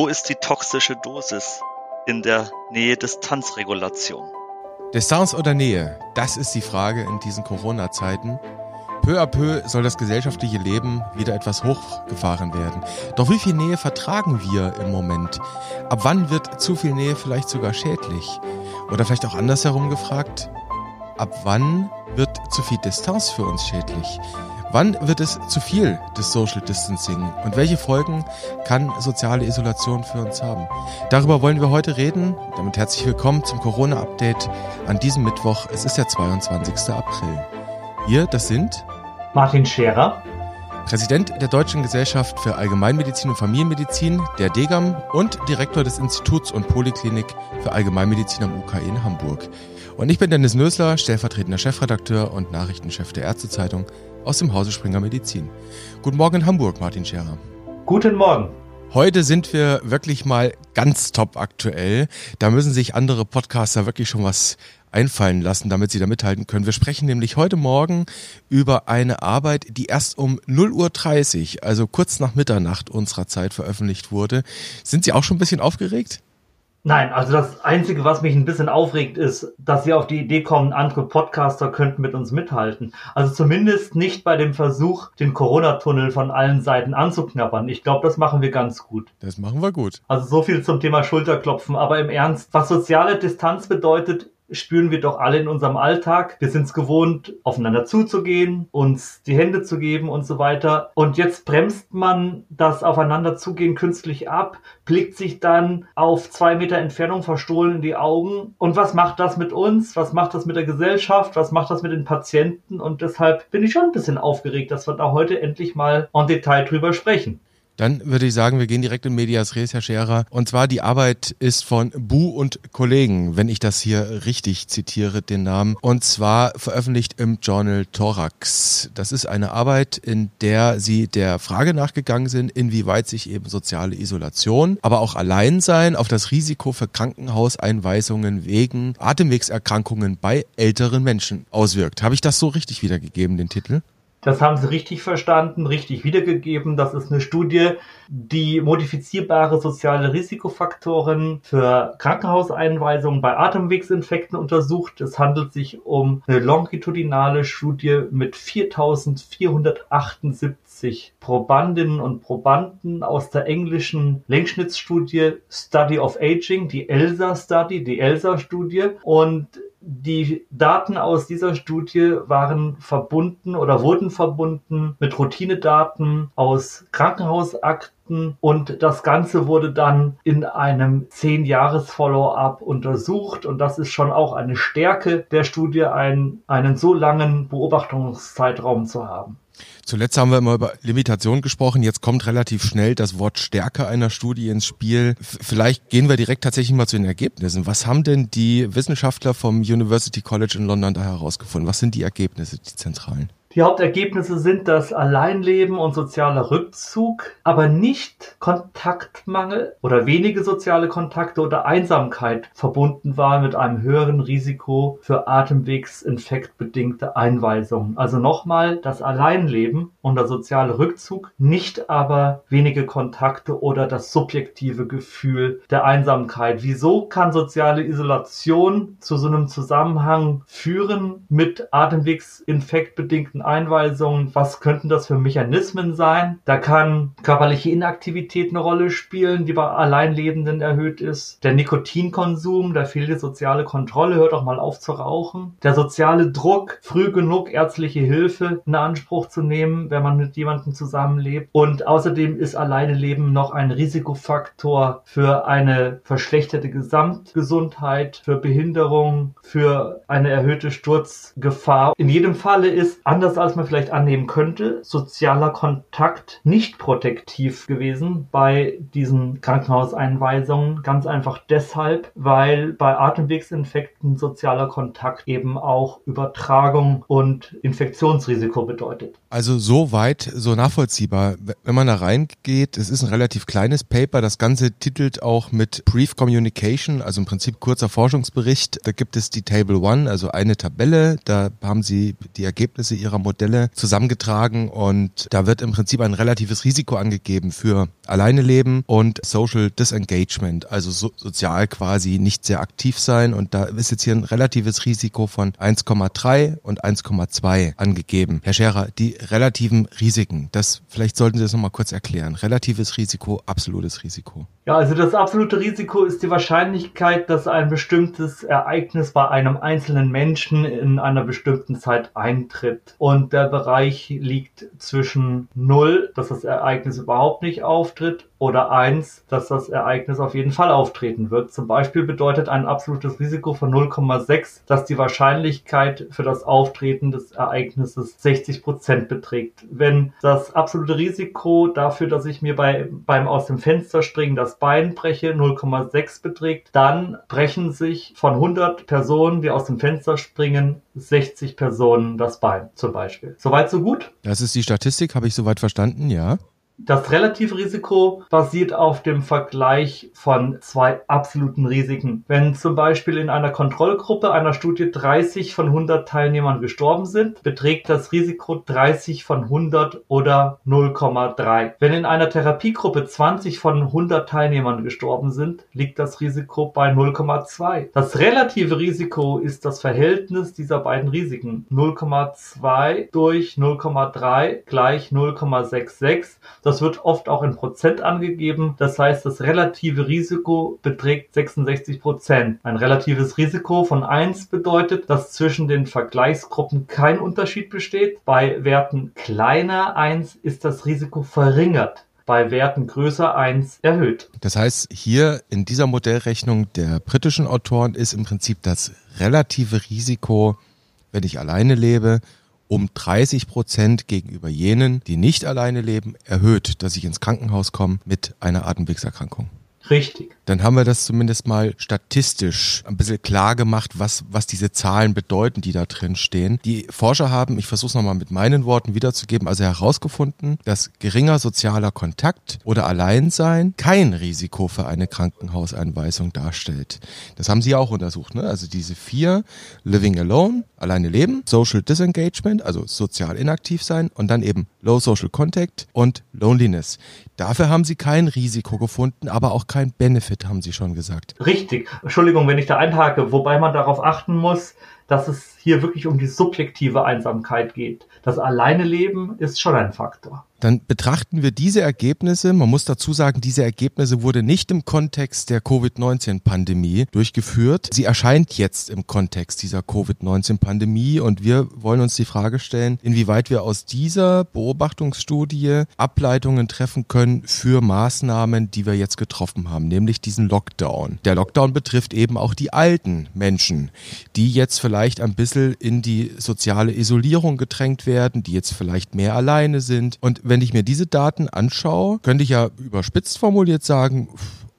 Wo ist die toxische Dosis in der Nähe-Distanz-Regulation? Distanz oder Nähe? Das ist die Frage in diesen Corona-Zeiten. Peu à peu soll das gesellschaftliche Leben wieder etwas hochgefahren werden. Doch wie viel Nähe vertragen wir im Moment? Ab wann wird zu viel Nähe vielleicht sogar schädlich? Oder vielleicht auch andersherum gefragt, ab wann wird zu viel Distanz für uns schädlich? Wann wird es zu viel des Social Distancing und welche Folgen kann soziale Isolation für uns haben? Darüber wollen wir heute reden. Damit herzlich willkommen zum Corona-Update an diesem Mittwoch. Es ist der 22. April. Wir, das sind Martin Scherer, Präsident der Deutschen Gesellschaft für Allgemeinmedizin und Familienmedizin, der DEGAM und Direktor des Instituts und Poliklinik für Allgemeinmedizin am UK in Hamburg. Und ich bin Dennis Nösler, stellvertretender Chefredakteur und Nachrichtenchef der Ärztezeitung aus dem Hause Springer Medizin. Guten Morgen in Hamburg, Martin Scherer. Guten Morgen. Heute sind wir wirklich mal ganz top aktuell. Da müssen sich andere Podcaster wirklich schon was einfallen lassen, damit sie da mithalten können. Wir sprechen nämlich heute Morgen über eine Arbeit, die erst um 0.30 Uhr, also kurz nach Mitternacht unserer Zeit veröffentlicht wurde. Sind Sie auch schon ein bisschen aufgeregt? Nein, also das Einzige, was mich ein bisschen aufregt, ist, dass sie auf die Idee kommen, andere Podcaster könnten mit uns mithalten. Also zumindest nicht bei dem Versuch, den Corona-Tunnel von allen Seiten anzuknabbern. Ich glaube, das machen wir ganz gut. Das machen wir gut. Also so viel zum Thema Schulterklopfen. Aber im Ernst, was soziale Distanz bedeutet, spüren wir doch alle in unserem Alltag. Wir sind es gewohnt, aufeinander zuzugehen, uns die Hände zu geben und so weiter. Und jetzt bremst man das Aufeinander zugehen künstlich ab, blickt sich dann auf zwei Meter Entfernung verstohlen in die Augen. Und was macht das mit uns? Was macht das mit der Gesellschaft? Was macht das mit den Patienten? Und deshalb bin ich schon ein bisschen aufgeregt, dass wir da heute endlich mal en Detail drüber sprechen. Dann würde ich sagen, wir gehen direkt in Medias Res, Herr Scherer. Und zwar die Arbeit ist von Bu und Kollegen, wenn ich das hier richtig zitiere, den Namen. Und zwar veröffentlicht im Journal Thorax. Das ist eine Arbeit, in der sie der Frage nachgegangen sind, inwieweit sich eben soziale Isolation, aber auch Alleinsein auf das Risiko für Krankenhauseinweisungen wegen Atemwegserkrankungen bei älteren Menschen auswirkt. Habe ich das so richtig wiedergegeben, den Titel? Das haben sie richtig verstanden, richtig wiedergegeben. Das ist eine Studie, die modifizierbare soziale Risikofaktoren für Krankenhauseinweisungen bei Atemwegsinfekten untersucht. Es handelt sich um eine longitudinale Studie mit 4478 Probandinnen und Probanden aus der englischen Längsschnittsstudie Study of Aging, die ELSA Study, die ELSA Studie. Und die Daten aus dieser Studie waren verbunden oder wurden verbunden mit Routinedaten aus Krankenhausakten und das Ganze wurde dann in einem 10-Jahres-Follow-up untersucht und das ist schon auch eine Stärke der Studie, einen, einen so langen Beobachtungszeitraum zu haben. Zuletzt haben wir immer über Limitation gesprochen. Jetzt kommt relativ schnell das Wort Stärke einer Studie ins Spiel. Vielleicht gehen wir direkt tatsächlich mal zu den Ergebnissen. Was haben denn die Wissenschaftler vom University College in London da herausgefunden? Was sind die Ergebnisse, die zentralen? Die Hauptergebnisse sind das Alleinleben und sozialer Rückzug, aber nicht Kontaktmangel oder wenige soziale Kontakte oder Einsamkeit verbunden war mit einem höheren Risiko für atemwegsinfektbedingte Einweisungen. Also nochmal das Alleinleben und der soziale Rückzug, nicht aber wenige Kontakte oder das subjektive Gefühl der Einsamkeit. Wieso kann soziale Isolation zu so einem Zusammenhang führen mit atemwegsinfektbedingten Einweisungen. Was könnten das für Mechanismen sein? Da kann körperliche Inaktivität eine Rolle spielen, die bei Alleinlebenden erhöht ist. Der Nikotinkonsum, da fehlt die soziale Kontrolle, hört auch mal auf zu rauchen. Der soziale Druck, früh genug ärztliche Hilfe in Anspruch zu nehmen, wenn man mit jemandem zusammenlebt. Und außerdem ist Alleineleben noch ein Risikofaktor für eine verschlechterte Gesamtgesundheit, für Behinderung, für eine erhöhte Sturzgefahr. In jedem Falle ist anders anders als man vielleicht annehmen könnte, sozialer Kontakt nicht protektiv gewesen bei diesen Krankenhauseinweisungen. Ganz einfach deshalb, weil bei Atemwegsinfekten sozialer Kontakt eben auch Übertragung und Infektionsrisiko bedeutet. Also so weit, so nachvollziehbar. Wenn man da reingeht, es ist ein relativ kleines Paper. Das Ganze titelt auch mit Brief Communication, also im Prinzip kurzer Forschungsbericht. Da gibt es die Table One, also eine Tabelle. Da haben sie die Ergebnisse ihrer Modelle zusammengetragen und da wird im Prinzip ein relatives Risiko angegeben für alleine leben und Social Disengagement, also so, sozial quasi nicht sehr aktiv sein und da ist jetzt hier ein relatives Risiko von 1,3 und 1,2 angegeben. Herr Scherer, die relativen Risiken, das vielleicht sollten Sie das nochmal kurz erklären. Relatives Risiko, absolutes Risiko. Ja, also das absolute Risiko ist die Wahrscheinlichkeit, dass ein bestimmtes Ereignis bei einem einzelnen Menschen in einer bestimmten Zeit eintritt. Und der Bereich liegt zwischen 0, dass das Ereignis überhaupt nicht auftritt, oder 1, dass das Ereignis auf jeden Fall auftreten wird. Zum Beispiel bedeutet ein absolutes Risiko von 0,6, dass die Wahrscheinlichkeit für das Auftreten des Ereignisses 60 Prozent beträgt. Wenn das absolute Risiko dafür, dass ich mir bei, beim aus dem Fenster springen das Bein breche, 0,6 beträgt, dann brechen sich von 100 Personen, die aus dem Fenster springen, 60 Personen das Bein zum Beispiel. Soweit so gut? Das ist die Statistik, habe ich soweit verstanden, ja. Das Relativrisiko basiert auf dem Vergleich von zwei absoluten Risiken. Wenn zum Beispiel in einer Kontrollgruppe einer Studie 30 von 100 Teilnehmern gestorben sind, beträgt das Risiko 30 von 100 oder 0,3. Wenn in einer Therapiegruppe 20 von 100 Teilnehmern gestorben sind, liegt das Risiko bei 0,2. Das relative Risiko ist das Verhältnis dieser beiden Risiken. 0,2 durch 0,3 gleich 0,66. Das wird oft auch in Prozent angegeben. Das heißt, das relative Risiko beträgt 66 Prozent. Ein relatives Risiko von 1 bedeutet, dass zwischen den Vergleichsgruppen kein Unterschied besteht. Bei Werten kleiner 1 ist das Risiko verringert bei Werten größer 1 erhöht. Das heißt, hier in dieser Modellrechnung der britischen Autoren ist im Prinzip das relative Risiko, wenn ich alleine lebe, um 30 Prozent gegenüber jenen, die nicht alleine leben, erhöht, dass ich ins Krankenhaus komme mit einer Atemwegserkrankung. Richtig. Dann haben wir das zumindest mal statistisch ein bisschen klar gemacht, was, was diese Zahlen bedeuten, die da drin stehen. Die Forscher haben, ich versuche es nochmal mit meinen Worten wiederzugeben, also herausgefunden, dass geringer sozialer Kontakt oder Alleinsein kein Risiko für eine Krankenhauseinweisung darstellt. Das haben sie auch untersucht. Ne? Also diese vier, Living Alone, alleine leben, Social Disengagement, also sozial inaktiv sein und dann eben Low Social Contact und Loneliness. Dafür haben sie kein Risiko gefunden, aber auch kein Benefit, haben sie schon gesagt. Richtig. Entschuldigung, wenn ich da einhake, wobei man darauf achten muss, dass es hier wirklich um die subjektive Einsamkeit geht. Das Alleine Leben ist schon ein Faktor. Dann betrachten wir diese Ergebnisse. Man muss dazu sagen, diese Ergebnisse wurde nicht im Kontext der Covid-19-Pandemie durchgeführt. Sie erscheint jetzt im Kontext dieser Covid-19-Pandemie und wir wollen uns die Frage stellen, inwieweit wir aus dieser Beobachtungsstudie Ableitungen treffen können für Maßnahmen, die wir jetzt getroffen haben, nämlich diesen Lockdown. Der Lockdown betrifft eben auch die alten Menschen, die jetzt vielleicht ein bisschen in die soziale Isolierung gedrängt werden, die jetzt vielleicht mehr alleine sind und wenn ich mir diese Daten anschaue, könnte ich ja überspitzt formuliert sagen,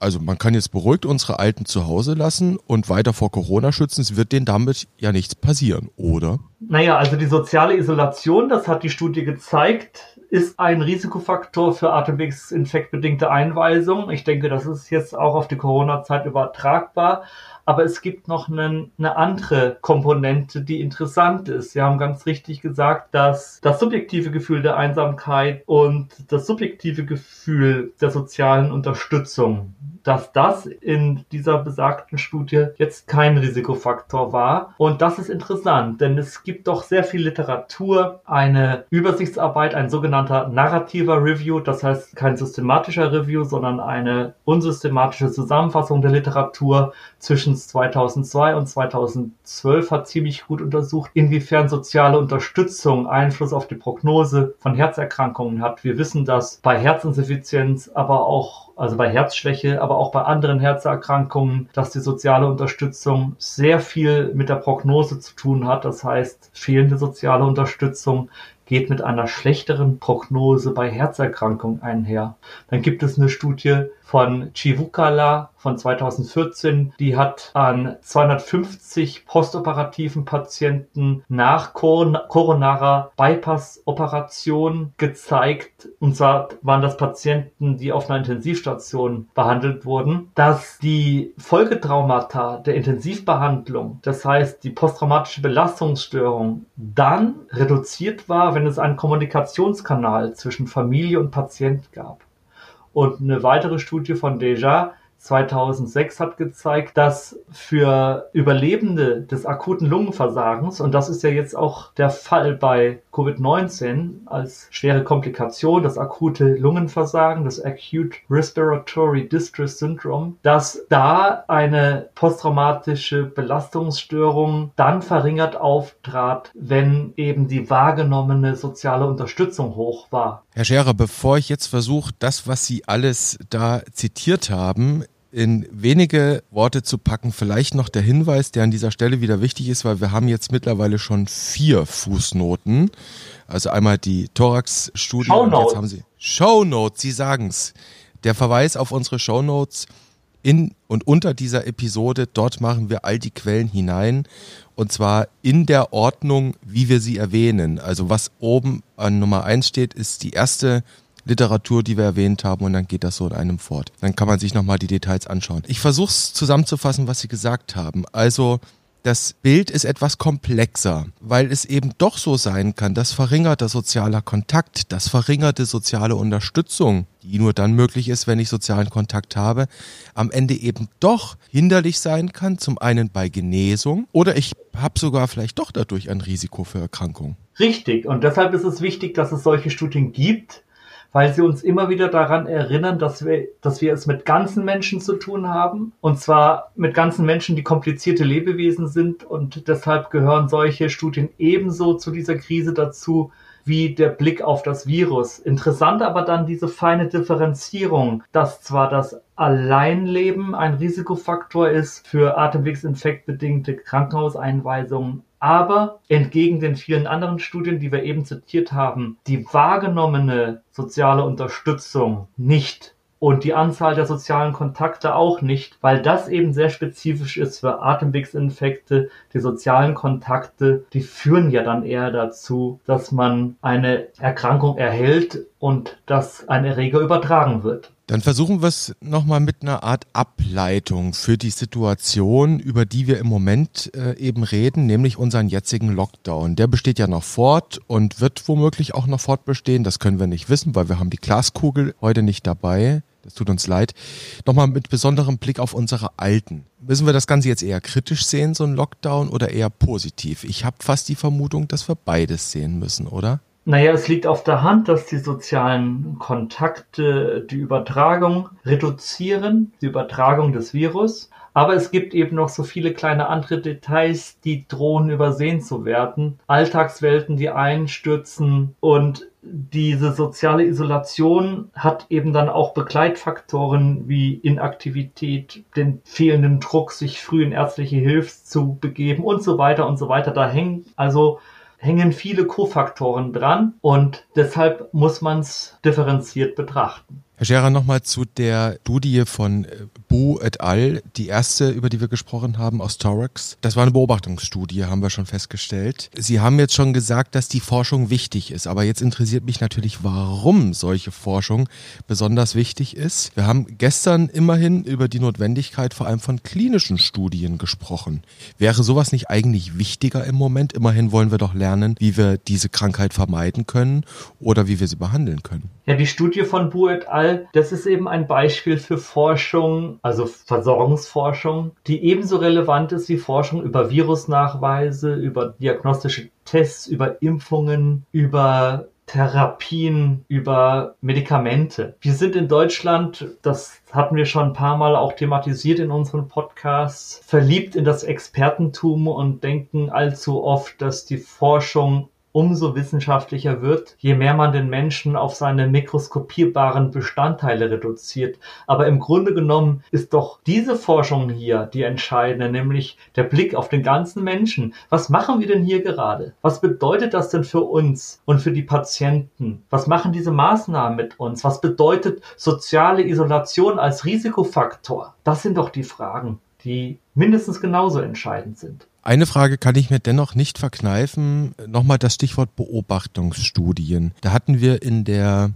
also man kann jetzt beruhigt unsere Alten zu Hause lassen und weiter vor Corona schützen. Es wird denen damit ja nichts passieren, oder? Naja, also die soziale Isolation, das hat die Studie gezeigt, ist ein Risikofaktor für atemwegsinfektbedingte Einweisung. Ich denke, das ist jetzt auch auf die Corona-Zeit übertragbar. Aber es gibt noch einen, eine andere Komponente, die interessant ist. Sie haben ganz richtig gesagt, dass das subjektive Gefühl der Einsamkeit und das subjektive Gefühl der sozialen Unterstützung, dass das in dieser besagten Studie jetzt kein Risikofaktor war. Und das ist interessant, denn es gibt doch sehr viel Literatur, eine Übersichtsarbeit, ein sogenannter narrativer Review, das heißt kein systematischer Review, sondern eine unsystematische Zusammenfassung der Literatur zwischen zwischen 2002 und 2012 hat ziemlich gut untersucht, inwiefern soziale Unterstützung Einfluss auf die Prognose von Herzerkrankungen hat. Wir wissen, dass bei Herzinsuffizienz, aber auch also bei Herzschwäche, aber auch bei anderen Herzerkrankungen, dass die soziale Unterstützung sehr viel mit der Prognose zu tun hat. Das heißt, fehlende soziale Unterstützung geht mit einer schlechteren Prognose bei Herzerkrankungen einher. Dann gibt es eine Studie von Chivukala von 2014. Die hat an 250 postoperativen Patienten nach koronarer Bypass-Operation gezeigt. Und zwar waren das Patienten, die auf einer Intensivstation behandelt wurden, dass die Folgetraumata der Intensivbehandlung, das heißt die posttraumatische Belastungsstörung, dann reduziert war, wenn es einen Kommunikationskanal zwischen Familie und Patient gab. Und eine weitere Studie von Deja 2006 hat gezeigt, dass für Überlebende des akuten Lungenversagens, und das ist ja jetzt auch der Fall bei Covid-19 als schwere Komplikation, das akute Lungenversagen, das Acute Respiratory Distress Syndrome, dass da eine posttraumatische Belastungsstörung dann verringert auftrat, wenn eben die wahrgenommene soziale Unterstützung hoch war. Herr Scherer, bevor ich jetzt versuche, das, was Sie alles da zitiert haben, in wenige Worte zu packen. Vielleicht noch der Hinweis, der an dieser Stelle wieder wichtig ist, weil wir haben jetzt mittlerweile schon vier Fußnoten. Also einmal die Thorax-Studie und jetzt haben Sie Shownotes, Sie sagen's. Der Verweis auf unsere Shownotes in und unter dieser Episode, dort machen wir all die Quellen hinein und zwar in der Ordnung, wie wir sie erwähnen. Also was oben an Nummer eins steht, ist die erste Literatur, die wir erwähnt haben, und dann geht das so in einem fort. Dann kann man sich nochmal die Details anschauen. Ich versuche es zusammenzufassen, was Sie gesagt haben. Also das Bild ist etwas komplexer, weil es eben doch so sein kann, dass verringerter sozialer Kontakt, dass verringerte soziale Unterstützung, die nur dann möglich ist, wenn ich sozialen Kontakt habe, am Ende eben doch hinderlich sein kann, zum einen bei Genesung oder ich habe sogar vielleicht doch dadurch ein Risiko für Erkrankung. Richtig, und deshalb ist es wichtig, dass es solche Studien gibt, weil sie uns immer wieder daran erinnern, dass wir, dass wir es mit ganzen Menschen zu tun haben. Und zwar mit ganzen Menschen, die komplizierte Lebewesen sind. Und deshalb gehören solche Studien ebenso zu dieser Krise dazu, wie der Blick auf das Virus. Interessant aber dann diese feine Differenzierung, dass zwar das Alleinleben ein Risikofaktor ist für atemwegsinfektbedingte Krankenhauseinweisungen, aber entgegen den vielen anderen Studien, die wir eben zitiert haben, die wahrgenommene soziale Unterstützung nicht und die Anzahl der sozialen Kontakte auch nicht, weil das eben sehr spezifisch ist für Atemwegsinfekte. Die sozialen Kontakte, die führen ja dann eher dazu, dass man eine Erkrankung erhält und dass ein Erreger übertragen wird. Dann versuchen wir es nochmal mit einer Art Ableitung für die Situation, über die wir im Moment äh, eben reden, nämlich unseren jetzigen Lockdown. Der besteht ja noch fort und wird womöglich auch noch fortbestehen. Das können wir nicht wissen, weil wir haben die Glaskugel heute nicht dabei. Das tut uns leid. Nochmal mit besonderem Blick auf unsere Alten. Müssen wir das Ganze jetzt eher kritisch sehen, so ein Lockdown, oder eher positiv? Ich habe fast die Vermutung, dass wir beides sehen müssen, oder? Naja, es liegt auf der Hand, dass die sozialen Kontakte die Übertragung reduzieren, die Übertragung des Virus. Aber es gibt eben noch so viele kleine andere Details, die drohen übersehen zu werden. Alltagswelten, die einstürzen und diese soziale Isolation hat eben dann auch Begleitfaktoren wie Inaktivität, den fehlenden Druck, sich früh in ärztliche Hilfe zu begeben und so weiter und so weiter. Da hängen also hängen viele Kofaktoren dran und deshalb muss man es differenziert betrachten. Herr Scherer, nochmal zu der Studie von äh, Bu et al., die erste, über die wir gesprochen haben, aus Thorax. Das war eine Beobachtungsstudie, haben wir schon festgestellt. Sie haben jetzt schon gesagt, dass die Forschung wichtig ist, aber jetzt interessiert mich natürlich, warum solche Forschung besonders wichtig ist. Wir haben gestern immerhin über die Notwendigkeit vor allem von klinischen Studien gesprochen. Wäre sowas nicht eigentlich wichtiger im Moment? Immerhin wollen wir doch lernen, wie wir diese Krankheit vermeiden können oder wie wir sie behandeln können. Ja, die Studie von Bu et al., das ist eben ein Beispiel für Forschung, also Versorgungsforschung, die ebenso relevant ist wie Forschung über Virusnachweise, über diagnostische Tests, über Impfungen, über Therapien, über Medikamente. Wir sind in Deutschland, das hatten wir schon ein paar Mal auch thematisiert in unseren Podcasts, verliebt in das Expertentum und denken allzu oft, dass die Forschung umso wissenschaftlicher wird, je mehr man den Menschen auf seine mikroskopierbaren Bestandteile reduziert. Aber im Grunde genommen ist doch diese Forschung hier die entscheidende, nämlich der Blick auf den ganzen Menschen. Was machen wir denn hier gerade? Was bedeutet das denn für uns und für die Patienten? Was machen diese Maßnahmen mit uns? Was bedeutet soziale Isolation als Risikofaktor? Das sind doch die Fragen, die mindestens genauso entscheidend sind. Eine Frage kann ich mir dennoch nicht verkneifen. Nochmal das Stichwort Beobachtungsstudien. Da hatten wir in der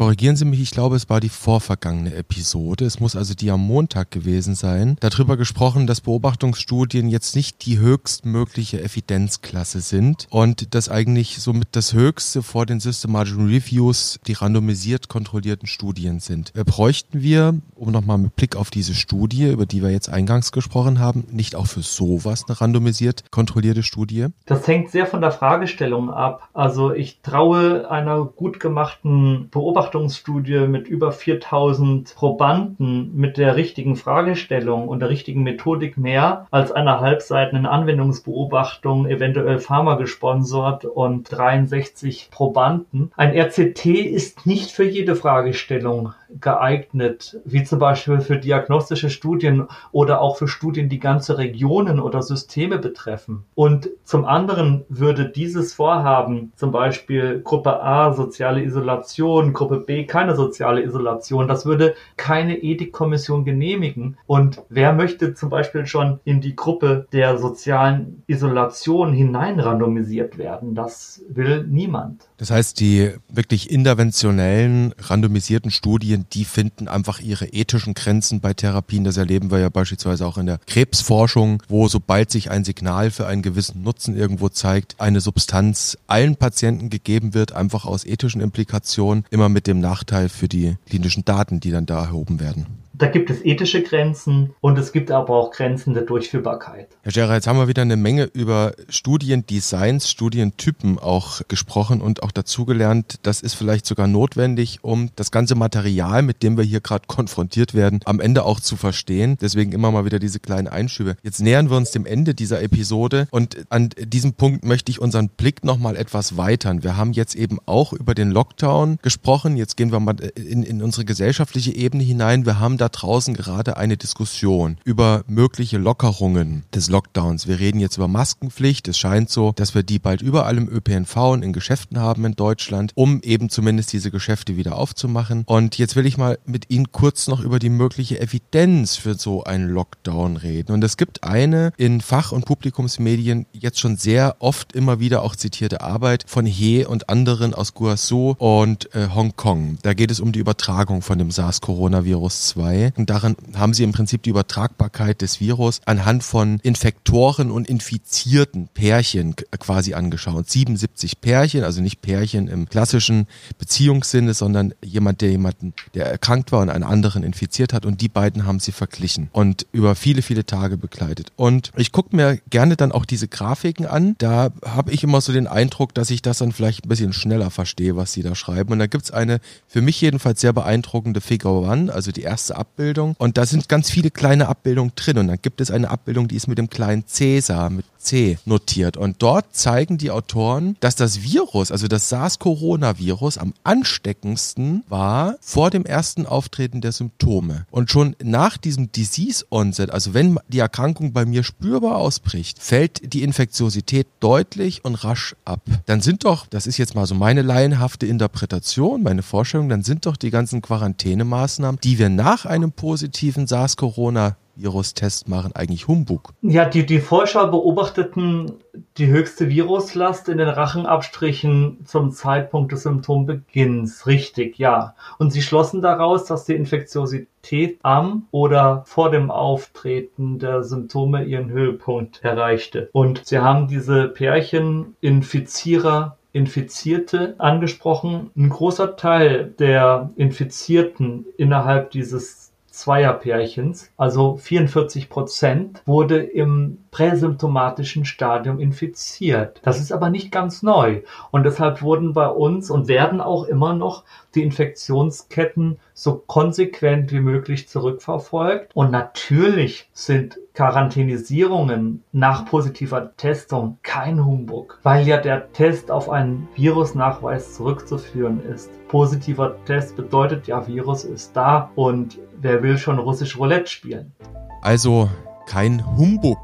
Korrigieren Sie mich, ich glaube, es war die vorvergangene Episode. Es muss also die am Montag gewesen sein. Darüber gesprochen, dass Beobachtungsstudien jetzt nicht die höchstmögliche Evidenzklasse sind und dass eigentlich somit das Höchste vor den systematischen Reviews die randomisiert kontrollierten Studien sind. Äh, bräuchten wir, um nochmal mit Blick auf diese Studie, über die wir jetzt eingangs gesprochen haben, nicht auch für sowas eine randomisiert kontrollierte Studie? Das hängt sehr von der Fragestellung ab. Also ich traue einer gut gemachten Beobachtung Beobachtungsstudie mit über 4000 Probanden mit der richtigen Fragestellung und der richtigen Methodik mehr als einer halbseitigen Anwendungsbeobachtung, eventuell Pharma gesponsert und 63 Probanden. Ein RCT ist nicht für jede Fragestellung geeignet, wie zum Beispiel für diagnostische Studien oder auch für Studien, die ganze Regionen oder Systeme betreffen. Und zum anderen würde dieses Vorhaben, zum Beispiel Gruppe A, soziale Isolation, Gruppe B, keine soziale Isolation, das würde keine Ethikkommission genehmigen. Und wer möchte zum Beispiel schon in die Gruppe der sozialen Isolation hineinrandomisiert werden? Das will niemand. Das heißt, die wirklich interventionellen, randomisierten Studien, die finden einfach ihre ethischen Grenzen bei Therapien. Das erleben wir ja beispielsweise auch in der Krebsforschung, wo sobald sich ein Signal für einen gewissen Nutzen irgendwo zeigt, eine Substanz allen Patienten gegeben wird, einfach aus ethischen Implikationen, immer mit dem Nachteil für die klinischen Daten, die dann da erhoben werden. Da gibt es ethische Grenzen und es gibt aber auch Grenzen der Durchführbarkeit. Herr Scherer, jetzt haben wir wieder eine Menge über Studiendesigns, Studientypen auch gesprochen und auch dazugelernt. Das ist vielleicht sogar notwendig, um das ganze Material, mit dem wir hier gerade konfrontiert werden, am Ende auch zu verstehen. Deswegen immer mal wieder diese kleinen Einschübe. Jetzt nähern wir uns dem Ende dieser Episode und an diesem Punkt möchte ich unseren Blick nochmal etwas weitern. Wir haben jetzt eben auch über den Lockdown gesprochen. Jetzt gehen wir mal in, in unsere gesellschaftliche Ebene hinein. Wir haben da draußen gerade eine Diskussion über mögliche Lockerungen des Lockdowns. Wir reden jetzt über Maskenpflicht. Es scheint so, dass wir die bald überall im ÖPNV und in Geschäften haben in Deutschland, um eben zumindest diese Geschäfte wieder aufzumachen. Und jetzt will ich mal mit Ihnen kurz noch über die mögliche Evidenz für so einen Lockdown reden. Und es gibt eine in Fach- und Publikumsmedien jetzt schon sehr oft immer wieder auch zitierte Arbeit von He und anderen aus Guangzhou und äh, Hongkong. Da geht es um die Übertragung von dem SARS-Coronavirus 2 und darin haben sie im Prinzip die Übertragbarkeit des Virus anhand von Infektoren und infizierten Pärchen quasi angeschaut. 77 Pärchen, also nicht Pärchen im klassischen Beziehungssinne, sondern jemand, der jemanden, der erkrankt war und einen anderen infiziert hat und die beiden haben sie verglichen und über viele, viele Tage begleitet. Und ich gucke mir gerne dann auch diese Grafiken an. Da habe ich immer so den Eindruck, dass ich das dann vielleicht ein bisschen schneller verstehe, was sie da schreiben. Und da gibt's eine für mich jedenfalls sehr beeindruckende Figure One, also die erste Ab Abbildung. Und da sind ganz viele kleine Abbildungen drin. Und dann gibt es eine Abbildung, die ist mit dem kleinen Cäsar, mit C notiert. Und dort zeigen die Autoren, dass das Virus, also das SARS-Coronavirus, am ansteckendsten war vor dem ersten Auftreten der Symptome. Und schon nach diesem Disease Onset, also wenn die Erkrankung bei mir spürbar ausbricht, fällt die Infektiosität deutlich und rasch ab. Dann sind doch, das ist jetzt mal so meine laienhafte Interpretation, meine Vorstellung, dann sind doch die ganzen Quarantänemaßnahmen, die wir nach einem positiven SARS-Corona Virustest machen eigentlich Humbug? Ja, die, die Forscher beobachteten die höchste Viruslast in den Rachenabstrichen zum Zeitpunkt des Symptombeginns. Richtig, ja. Und sie schlossen daraus, dass die Infektiosität am oder vor dem Auftreten der Symptome ihren Höhepunkt erreichte. Und sie haben diese Pärchen Infizierer Infizierte angesprochen. Ein großer Teil der Infizierten innerhalb dieses Zweierpärchens, also 44 Prozent, wurde im präsymptomatischen Stadium infiziert. Das ist aber nicht ganz neu. Und deshalb wurden bei uns und werden auch immer noch die Infektionsketten so konsequent wie möglich zurückverfolgt. Und natürlich sind Quarantänisierungen nach positiver Testung kein Humbug, weil ja der Test auf einen Virusnachweis zurückzuführen ist. Positiver Test bedeutet ja, Virus ist da und wer will schon russisch Roulette spielen? Also kein Humbug,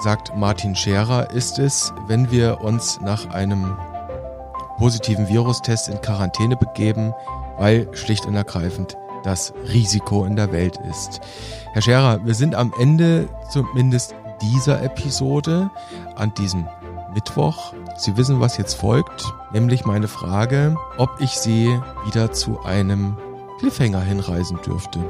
sagt Martin Scherer, ist es, wenn wir uns nach einem positiven Virustest in Quarantäne begeben, weil schlicht und ergreifend das Risiko in der Welt ist. Herr Scherer, wir sind am Ende zumindest dieser Episode an diesem Mittwoch. Sie wissen, was jetzt folgt, nämlich meine Frage, ob ich Sie wieder zu einem Cliffhanger hinreisen dürfte.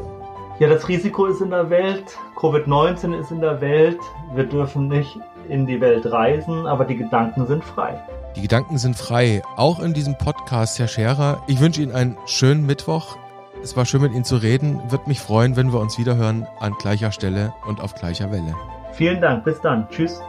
Ja, das Risiko ist in der Welt, Covid-19 ist in der Welt, wir dürfen nicht in die Welt reisen, aber die Gedanken sind frei. Die Gedanken sind frei, auch in diesem Podcast, Herr Scherer. Ich wünsche Ihnen einen schönen Mittwoch. Es war schön mit Ihnen zu reden. Würde mich freuen, wenn wir uns wiederhören an gleicher Stelle und auf gleicher Welle. Vielen Dank. Bis dann. Tschüss.